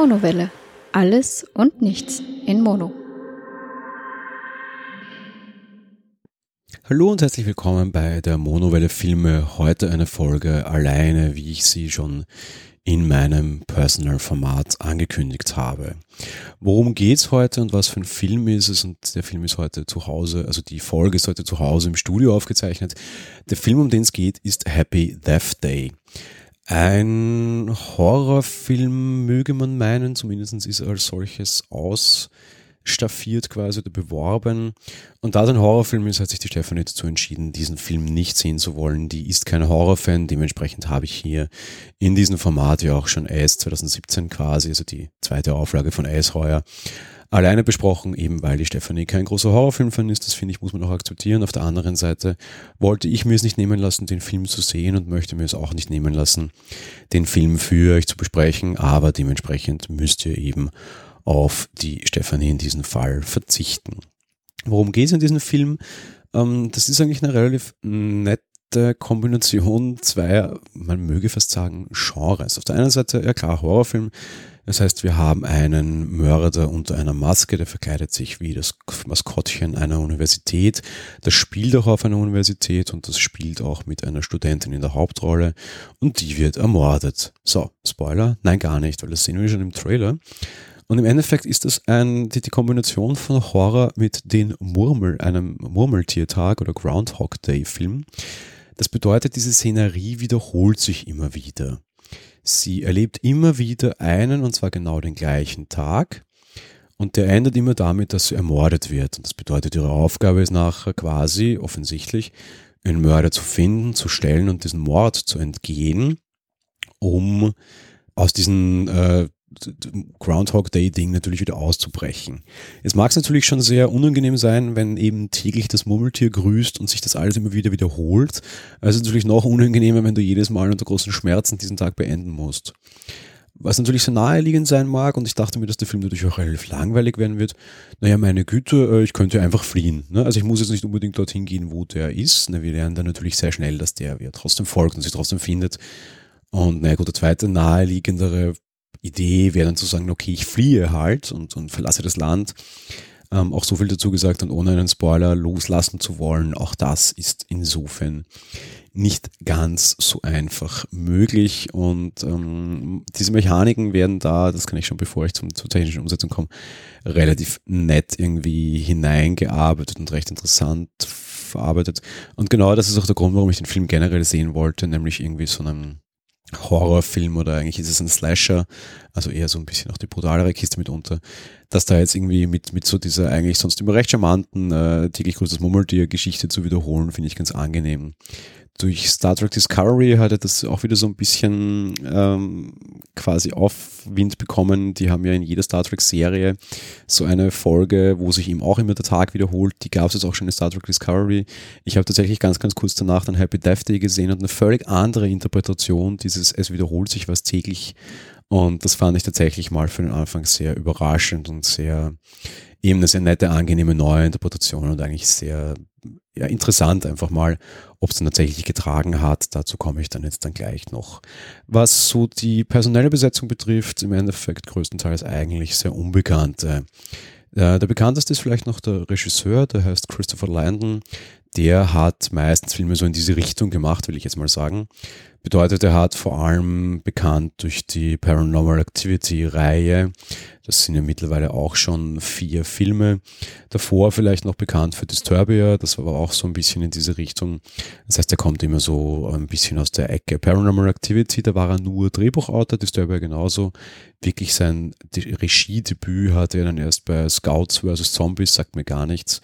Monowelle. Alles und nichts in Mono. Hallo und herzlich willkommen bei der Monowelle Filme. Heute eine Folge alleine, wie ich sie schon in meinem Personal-Format angekündigt habe. Worum geht's heute und was für ein Film ist es? Und der Film ist heute zu Hause, also die Folge ist heute zu Hause im Studio aufgezeichnet. Der Film, um den es geht, ist Happy Death Day. Ein Horrorfilm möge man meinen, zumindest ist er als solches aus staffiert quasi oder beworben. Und da es ein Horrorfilm ist, hat sich die Stefanie dazu entschieden, diesen Film nicht sehen zu wollen. Die ist kein Horrorfan, dementsprechend habe ich hier in diesem Format ja auch schon Ace 2017 quasi, also die zweite Auflage von Ace heuer, alleine besprochen, eben weil die Stefanie kein großer Horrorfilmfan ist. Das finde ich, muss man auch akzeptieren. Auf der anderen Seite wollte ich mir es nicht nehmen lassen, den Film zu sehen und möchte mir es auch nicht nehmen lassen, den Film für euch zu besprechen. Aber dementsprechend müsst ihr eben auf die Stefanie in diesem Fall verzichten. Worum geht es in diesem Film? Ähm, das ist eigentlich eine relativ nette Kombination zweier, man möge fast sagen, Genres. Auf der einen Seite, ja klar, Horrorfilm. Das heißt, wir haben einen Mörder unter einer Maske, der verkleidet sich wie das Maskottchen einer Universität. Das spielt auch auf einer Universität und das spielt auch mit einer Studentin in der Hauptrolle und die wird ermordet. So, Spoiler? Nein, gar nicht, weil das sehen wir schon im Trailer. Und im Endeffekt ist das ein, die, die Kombination von Horror mit den Murmel, einem Murmeltiertag oder Groundhog Day Film. Das bedeutet, diese Szenerie wiederholt sich immer wieder. Sie erlebt immer wieder einen und zwar genau den gleichen Tag. Und der endet immer damit, dass sie ermordet wird. Und das bedeutet, ihre Aufgabe ist nachher quasi, offensichtlich, einen Mörder zu finden, zu stellen und diesen Mord zu entgehen, um aus diesen äh, Groundhog Day Ding natürlich wieder auszubrechen. Es mag es natürlich schon sehr unangenehm sein, wenn eben täglich das Murmeltier grüßt und sich das alles immer wieder wiederholt. Also natürlich noch unangenehmer, wenn du jedes Mal unter großen Schmerzen diesen Tag beenden musst. Was natürlich sehr naheliegend sein mag, und ich dachte mir, dass der Film natürlich auch relativ langweilig werden wird. Naja, meine Güte, äh, ich könnte einfach fliehen. Ne? Also ich muss jetzt nicht unbedingt dorthin gehen, wo der ist. Wir lernen dann natürlich sehr schnell, dass der ja trotzdem folgt und sich trotzdem findet. Und naja gut, der zweite naheliegendere Idee wäre dann zu sagen, okay, ich fliehe halt und, und verlasse das Land. Ähm, auch so viel dazu gesagt und ohne einen Spoiler loslassen zu wollen, auch das ist insofern nicht ganz so einfach möglich und ähm, diese Mechaniken werden da, das kann ich schon bevor ich zum, zur technischen Umsetzung komme, relativ nett irgendwie hineingearbeitet und recht interessant verarbeitet und genau das ist auch der Grund, warum ich den Film generell sehen wollte, nämlich irgendwie so einen Horrorfilm oder eigentlich ist es ein Slasher, also eher so ein bisschen auch die brutalere Kiste mitunter, dass da jetzt irgendwie mit, mit so dieser eigentlich sonst immer recht charmanten äh, täglich größtes Murmeltier-Geschichte zu wiederholen, finde ich ganz angenehm durch Star Trek Discovery hatte das auch wieder so ein bisschen ähm, quasi Aufwind bekommen. Die haben ja in jeder Star Trek-Serie so eine Folge, wo sich eben auch immer der Tag wiederholt. Die gab es jetzt auch schon in Star Trek Discovery. Ich habe tatsächlich ganz, ganz kurz danach dann Happy Death Day gesehen und eine völlig andere Interpretation dieses Es wiederholt sich was täglich. Und das fand ich tatsächlich mal für den Anfang sehr überraschend und sehr eben eine sehr nette, angenehme neue Interpretation und eigentlich sehr ja, interessant einfach mal, ob es dann tatsächlich getragen hat. Dazu komme ich dann jetzt dann gleich noch. Was so die personelle Besetzung betrifft, im Endeffekt größtenteils eigentlich sehr unbekannte. Äh, der bekannteste ist vielleicht noch der Regisseur, der heißt Christopher Landon. Der hat meistens Filme so in diese Richtung gemacht, will ich jetzt mal sagen. Bedeutet, er hat vor allem bekannt durch die Paranormal Activity Reihe. Das sind ja mittlerweile auch schon vier Filme. Davor vielleicht noch bekannt für Disturbia. Das war aber auch so ein bisschen in diese Richtung. Das heißt, er kommt immer so ein bisschen aus der Ecke. Paranormal Activity, da war er nur Drehbuchautor. Disturbia genauso. Wirklich sein Regiedebüt hatte er dann erst bei Scouts vs. Zombies, sagt mir gar nichts.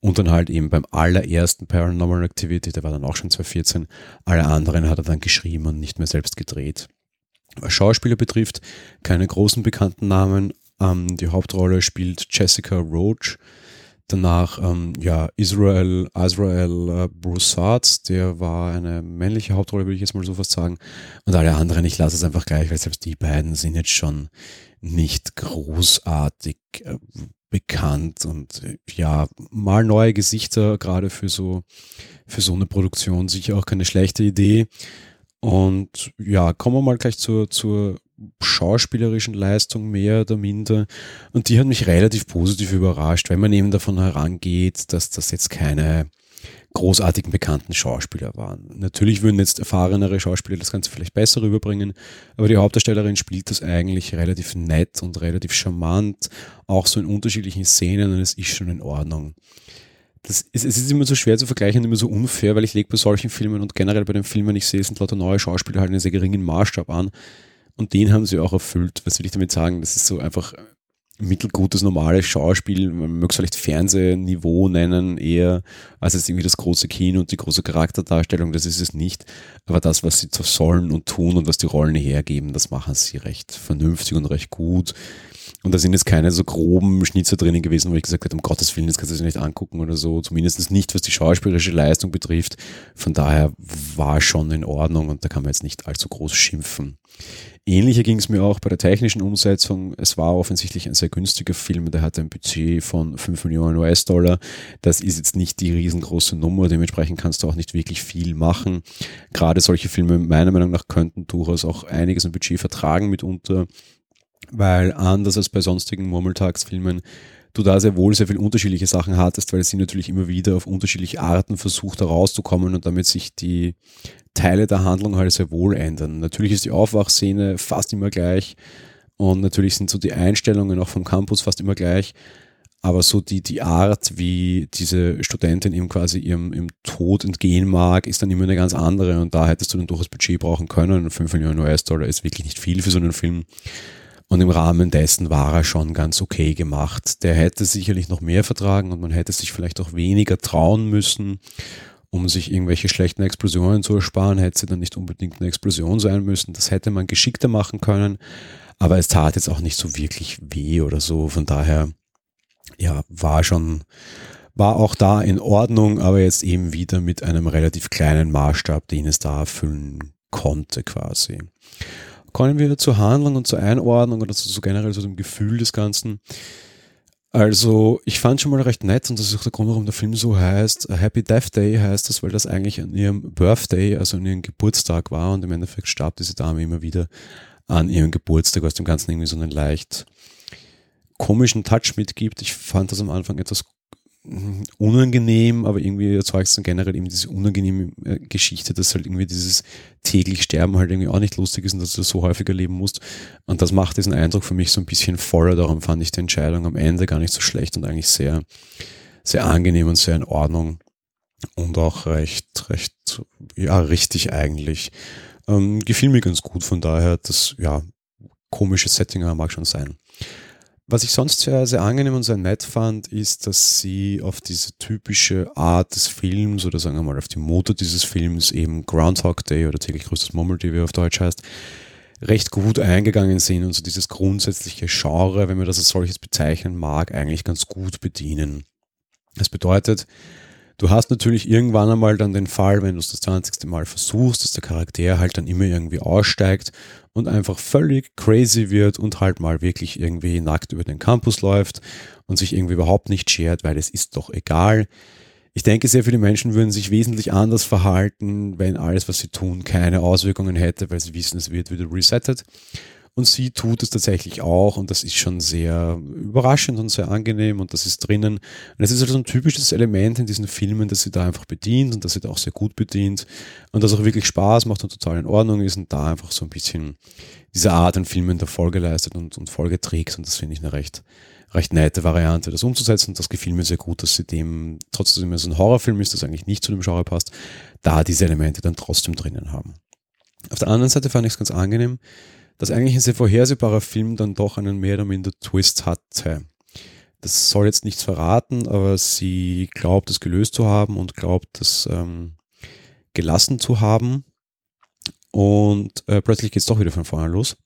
Und dann halt eben beim allerersten Paranormal Activity, der war dann auch schon 2014, alle anderen hat er dann geschrieben und nicht mehr selbst gedreht. Was Schauspieler betrifft, keine großen bekannten Namen. Ähm, die Hauptrolle spielt Jessica Roach. Danach, ähm, ja, Israel, Israel äh, Broussard, der war eine männliche Hauptrolle, würde ich jetzt mal so fast sagen. Und alle anderen, ich lasse es einfach gleich, weil selbst die beiden sind jetzt schon nicht großartig äh, bekannt und äh, ja, mal neue Gesichter, gerade für so, für so eine Produktion sicher auch keine schlechte Idee. Und ja, kommen wir mal gleich zur, zur schauspielerischen Leistung mehr oder minder. Und die hat mich relativ positiv überrascht, wenn man eben davon herangeht, dass das jetzt keine großartigen bekannten Schauspieler waren. Natürlich würden jetzt erfahrenere Schauspieler das Ganze vielleicht besser rüberbringen, aber die Hauptdarstellerin spielt das eigentlich relativ nett und relativ charmant, auch so in unterschiedlichen Szenen und es ist schon in Ordnung. Das ist, es ist immer so schwer zu vergleichen und immer so unfair, weil ich lege bei solchen Filmen und generell bei den Filmen, ich sehe, sind lauter neue Schauspieler halt einen sehr geringen Maßstab an und den haben sie auch erfüllt. Was will ich damit sagen? Das ist so einfach mittelgutes, normales Schauspiel, man möge es vielleicht Fernsehniveau nennen, eher als jetzt irgendwie das große Kino und die große Charakterdarstellung, das ist es nicht. Aber das, was sie sollen und tun und was die Rollen hergeben, das machen sie recht vernünftig und recht gut. Und da sind jetzt keine so groben Schnitzer drinnen gewesen, wo ich gesagt habe, um Gottes Willen, das kannst du dir nicht angucken oder so. Zumindest nicht, was die schauspielerische Leistung betrifft. Von daher war schon in Ordnung und da kann man jetzt nicht allzu groß schimpfen. Ähnlicher ging es mir auch bei der technischen Umsetzung. Es war offensichtlich ein sehr günstiger Film, der hatte ein Budget von 5 Millionen US-Dollar. Das ist jetzt nicht die riesengroße Nummer, dementsprechend kannst du auch nicht wirklich viel machen. Gerade solche Filme meiner Meinung nach könnten durchaus auch einiges an Budget vertragen mitunter, weil anders als bei sonstigen Murmeltagsfilmen du da sehr wohl sehr viel unterschiedliche Sachen hattest, weil sie natürlich immer wieder auf unterschiedliche Arten versucht herauszukommen und damit sich die Teile der Handlung halt sehr wohl ändern. Natürlich ist die Aufwachszene fast immer gleich und natürlich sind so die Einstellungen auch vom Campus fast immer gleich. Aber so die, die Art, wie diese Studentin ihm quasi ihrem, ihrem Tod entgehen mag, ist dann immer eine ganz andere. Und da hättest du dann durchaus Budget brauchen können. 5 Millionen US-Dollar ist wirklich nicht viel für so einen Film. Und im Rahmen dessen war er schon ganz okay gemacht. Der hätte sicherlich noch mehr vertragen und man hätte sich vielleicht auch weniger trauen müssen um sich irgendwelche schlechten Explosionen zu ersparen, hätte sie dann nicht unbedingt eine Explosion sein müssen. Das hätte man geschickter machen können, aber es tat jetzt auch nicht so wirklich weh oder so. Von daher, ja, war schon, war auch da in Ordnung, aber jetzt eben wieder mit einem relativ kleinen Maßstab, den es da erfüllen konnte quasi. Kommen wir zur Handlung und zur Einordnung oder so generell zu dem Gefühl des Ganzen. Also, ich fand schon mal recht nett und das ist auch der Grund, warum der Film so heißt. Happy Death Day heißt das, weil das eigentlich an ihrem Birthday, also an ihrem Geburtstag war und im Endeffekt starb diese Dame immer wieder an ihrem Geburtstag, was dem Ganzen irgendwie so einen leicht komischen Touch mitgibt. Ich fand das am Anfang etwas unangenehm, aber irgendwie erzeugt es dann generell eben diese unangenehme äh, Geschichte, dass halt irgendwie dieses täglich Sterben halt irgendwie auch nicht lustig ist und dass du das so häufig erleben musst. Und das macht diesen Eindruck für mich so ein bisschen voller. Darum fand ich die Entscheidung am Ende gar nicht so schlecht und eigentlich sehr, sehr angenehm und sehr in Ordnung. Und auch recht, recht, ja, richtig eigentlich. Ähm, gefiel mir ganz gut, von daher, das, ja, komische Setting mag schon sein. Was ich sonst sehr, sehr angenehm und sehr nett fand, ist, dass sie auf diese typische Art des Films oder sagen wir mal auf die Mutter dieses Films, eben Groundhog Day oder täglich größtes Murmeltier, wie er auf Deutsch heißt, recht gut eingegangen sind und so dieses grundsätzliche Genre, wenn man das als solches bezeichnen mag, eigentlich ganz gut bedienen. Das bedeutet, Du hast natürlich irgendwann einmal dann den Fall, wenn du es das 20. Mal versuchst, dass der Charakter halt dann immer irgendwie aussteigt und einfach völlig crazy wird und halt mal wirklich irgendwie nackt über den Campus läuft und sich irgendwie überhaupt nicht schert, weil es ist doch egal. Ich denke, sehr viele Menschen würden sich wesentlich anders verhalten, wenn alles, was sie tun, keine Auswirkungen hätte, weil sie wissen, es wird wieder resettet. Und sie tut es tatsächlich auch und das ist schon sehr überraschend und sehr angenehm und das ist drinnen. Und es ist also ein typisches Element in diesen Filmen, dass sie da einfach bedient und dass sie da auch sehr gut bedient und das auch wirklich Spaß macht und total in Ordnung ist und da einfach so ein bisschen diese Art an Filmen der Folge leistet und, und Folge trägt und das finde ich eine recht, recht nette Variante, das umzusetzen. Und das gefiel mir sehr gut, dass sie dem, trotzdem es ein Horrorfilm ist, das eigentlich nicht zu dem Genre passt, da diese Elemente dann trotzdem drinnen haben. Auf der anderen Seite fand ich es ganz angenehm, dass eigentlich ein sehr vorhersehbarer Film dann doch einen mehr oder minder Twist hatte. Das soll jetzt nichts verraten, aber sie glaubt es gelöst zu haben und glaubt es ähm, gelassen zu haben. Und äh, plötzlich geht es doch wieder von vorne los.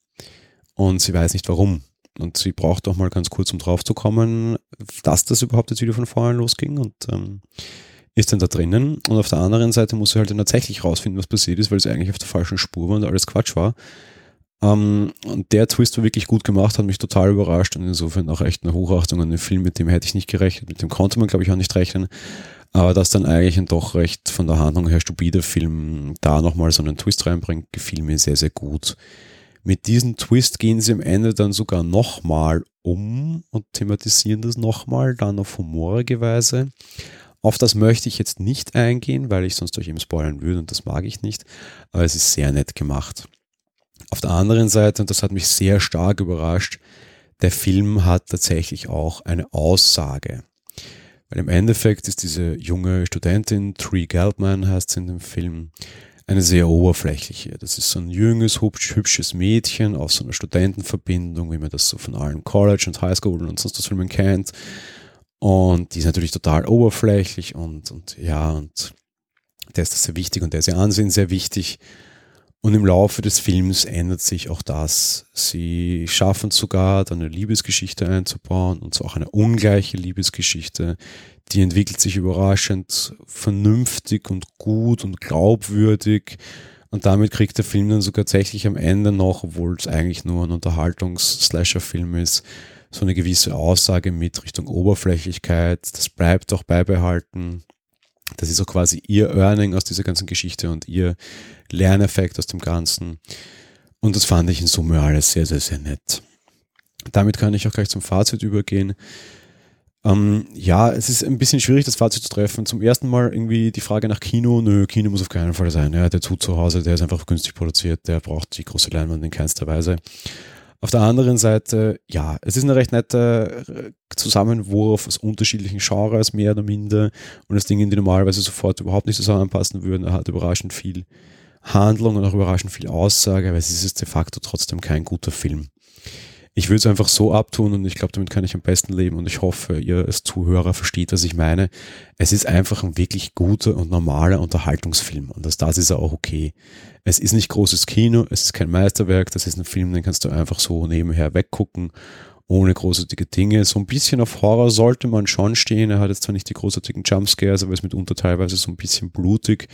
Und sie weiß nicht warum. Und sie braucht doch mal ganz kurz, um drauf zu kommen, dass das überhaupt jetzt wieder von vorne losging. Und ähm, ist dann da drinnen. Und auf der anderen Seite muss sie halt dann tatsächlich rausfinden, was passiert ist, weil sie eigentlich auf der falschen Spur war und alles Quatsch war. Ähm, und der Twist war wirklich gut gemacht, hat mich total überrascht und insofern auch echt eine Hochachtung an den Film, mit dem hätte ich nicht gerechnet, mit dem konnte man glaube ich auch nicht rechnen. Aber dass dann eigentlich ein doch recht von der Handlung her stupider Film da nochmal so einen Twist reinbringt, gefiel mir sehr, sehr gut. Mit diesem Twist gehen sie am Ende dann sogar nochmal um und thematisieren das nochmal, dann auf humorige Weise. Auf das möchte ich jetzt nicht eingehen, weil ich sonst euch eben spoilern würde und das mag ich nicht, aber es ist sehr nett gemacht. Auf der anderen Seite, und das hat mich sehr stark überrascht, der Film hat tatsächlich auch eine Aussage. Weil im Endeffekt ist diese junge Studentin, Tree Geldman heißt sie in dem Film, eine sehr oberflächliche. Das ist so ein junges, hübsch, hübsches Mädchen aus so einer Studentenverbindung, wie man das so von allen College und Highschool und sonst was Filmen kennt. Und die ist natürlich total oberflächlich und, und ja, und der ist das sehr wichtig und der ist ihr Ansehen sehr wichtig. Und im Laufe des Films ändert sich auch das. Sie schaffen sogar, da eine Liebesgeschichte einzubauen und zwar auch eine ungleiche Liebesgeschichte. Die entwickelt sich überraschend vernünftig und gut und glaubwürdig. Und damit kriegt der Film dann sogar tatsächlich am Ende noch, obwohl es eigentlich nur ein Unterhaltungs-Slasher-Film ist, so eine gewisse Aussage mit Richtung Oberflächlichkeit. Das bleibt auch beibehalten. Das ist auch quasi ihr Earning aus dieser ganzen Geschichte und ihr Lerneffekt aus dem Ganzen. Und das fand ich in Summe alles sehr, sehr, sehr nett. Damit kann ich auch gleich zum Fazit übergehen. Ähm, ja, es ist ein bisschen schwierig, das Fazit zu treffen. Zum ersten Mal irgendwie die Frage nach Kino. Nö, Kino muss auf keinen Fall sein. Ja, der tut zu Hause, der ist einfach günstig produziert, der braucht die große Leinwand in keinster Weise. Auf der anderen Seite, ja, es ist eine recht nette äh, Zusammenwurf aus unterschiedlichen Genres, mehr oder minder. Und das Dinge, die normalerweise sofort überhaupt nicht zusammenpassen würden, er hat überraschend viel Handlung und auch überraschend viel Aussage, aber es ist de facto trotzdem kein guter Film. Ich würde es einfach so abtun und ich glaube, damit kann ich am besten leben und ich hoffe, ihr als Zuhörer versteht, was ich meine. Es ist einfach ein wirklich guter und normaler Unterhaltungsfilm und das, das ist auch okay. Es ist nicht großes Kino, es ist kein Meisterwerk, das ist ein Film, den kannst du einfach so nebenher weggucken, ohne großartige Dinge. So ein bisschen auf Horror sollte man schon stehen. Er hat jetzt zwar nicht die großartigen Jumpscares, aber ist mitunter teilweise so ein bisschen blutig.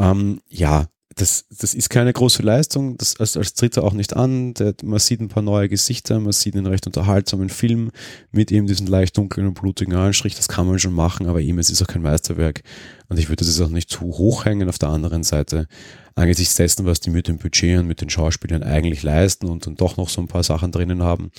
Ähm, ja, das, das ist keine große Leistung, das als, als tritt er auch nicht an. Der, man sieht ein paar neue Gesichter, man sieht einen recht unterhaltsamen Film mit eben diesen leicht dunklen und blutigen Anstrich. Das kann man schon machen, aber eben, es ist auch kein Meisterwerk. Und ich würde das auch nicht zu hoch hängen auf der anderen Seite. Angesichts dessen, was die mit dem Budget und mit den Schauspielern eigentlich leisten und dann doch noch so ein paar Sachen drinnen haben,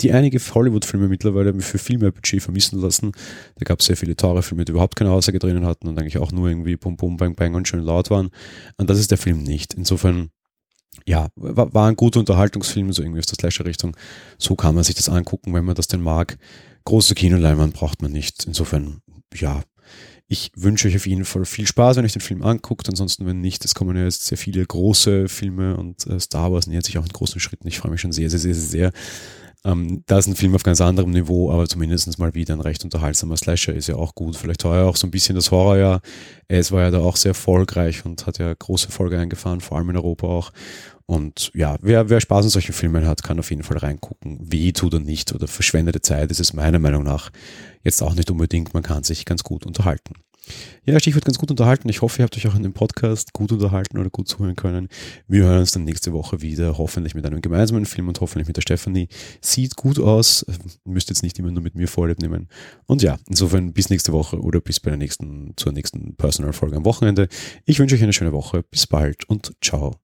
die einige Hollywood-Filme mittlerweile für viel mehr Budget vermissen lassen. Da gab es sehr viele teure Filme, die überhaupt keine Aussage drinnen hatten und eigentlich auch nur irgendwie Bum Bum Bang Bang und schön laut waren. Und das ist der Film nicht. Insofern, ja, war, ein guter Unterhaltungsfilm, so irgendwie aus der Slasher-Richtung. So kann man sich das angucken, wenn man das denn mag. Große Kinoleinwand braucht man nicht. Insofern, ja, ich wünsche euch auf jeden Fall viel Spaß, wenn euch den Film anguckt. Ansonsten, wenn nicht, es kommen ja jetzt sehr viele große Filme und äh, Star Wars nähert sich auch in großen Schritten. Ich freue mich schon sehr, sehr, sehr, sehr, ähm, da ist ein Film auf ganz anderem Niveau, aber zumindest mal wieder ein recht unterhaltsamer Slasher ist ja auch gut. Vielleicht ja auch so ein bisschen das Horrorjahr. Es war ja da auch sehr erfolgreich und hat ja große Erfolge eingefahren, vor allem in Europa auch. Und ja, wer, wer Spaß an solchen Filmen hat, kann auf jeden Fall reingucken. Weh tut er nicht oder verschwendete Zeit ist es meiner Meinung nach jetzt auch nicht unbedingt. Man kann sich ganz gut unterhalten. Ja, Stichwort ganz gut unterhalten. Ich hoffe, ihr habt euch auch in dem Podcast gut unterhalten oder gut zuhören können. Wir hören uns dann nächste Woche wieder, hoffentlich mit einem gemeinsamen Film und hoffentlich mit der Stefanie. Sieht gut aus, müsst jetzt nicht immer nur mit mir Vorlieb nehmen. Und ja, insofern bis nächste Woche oder bis bei der nächsten, zur nächsten Personal-Folge am Wochenende. Ich wünsche euch eine schöne Woche. Bis bald und ciao.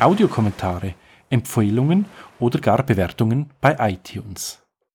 Audiokommentare, Empfehlungen oder gar Bewertungen bei iTunes.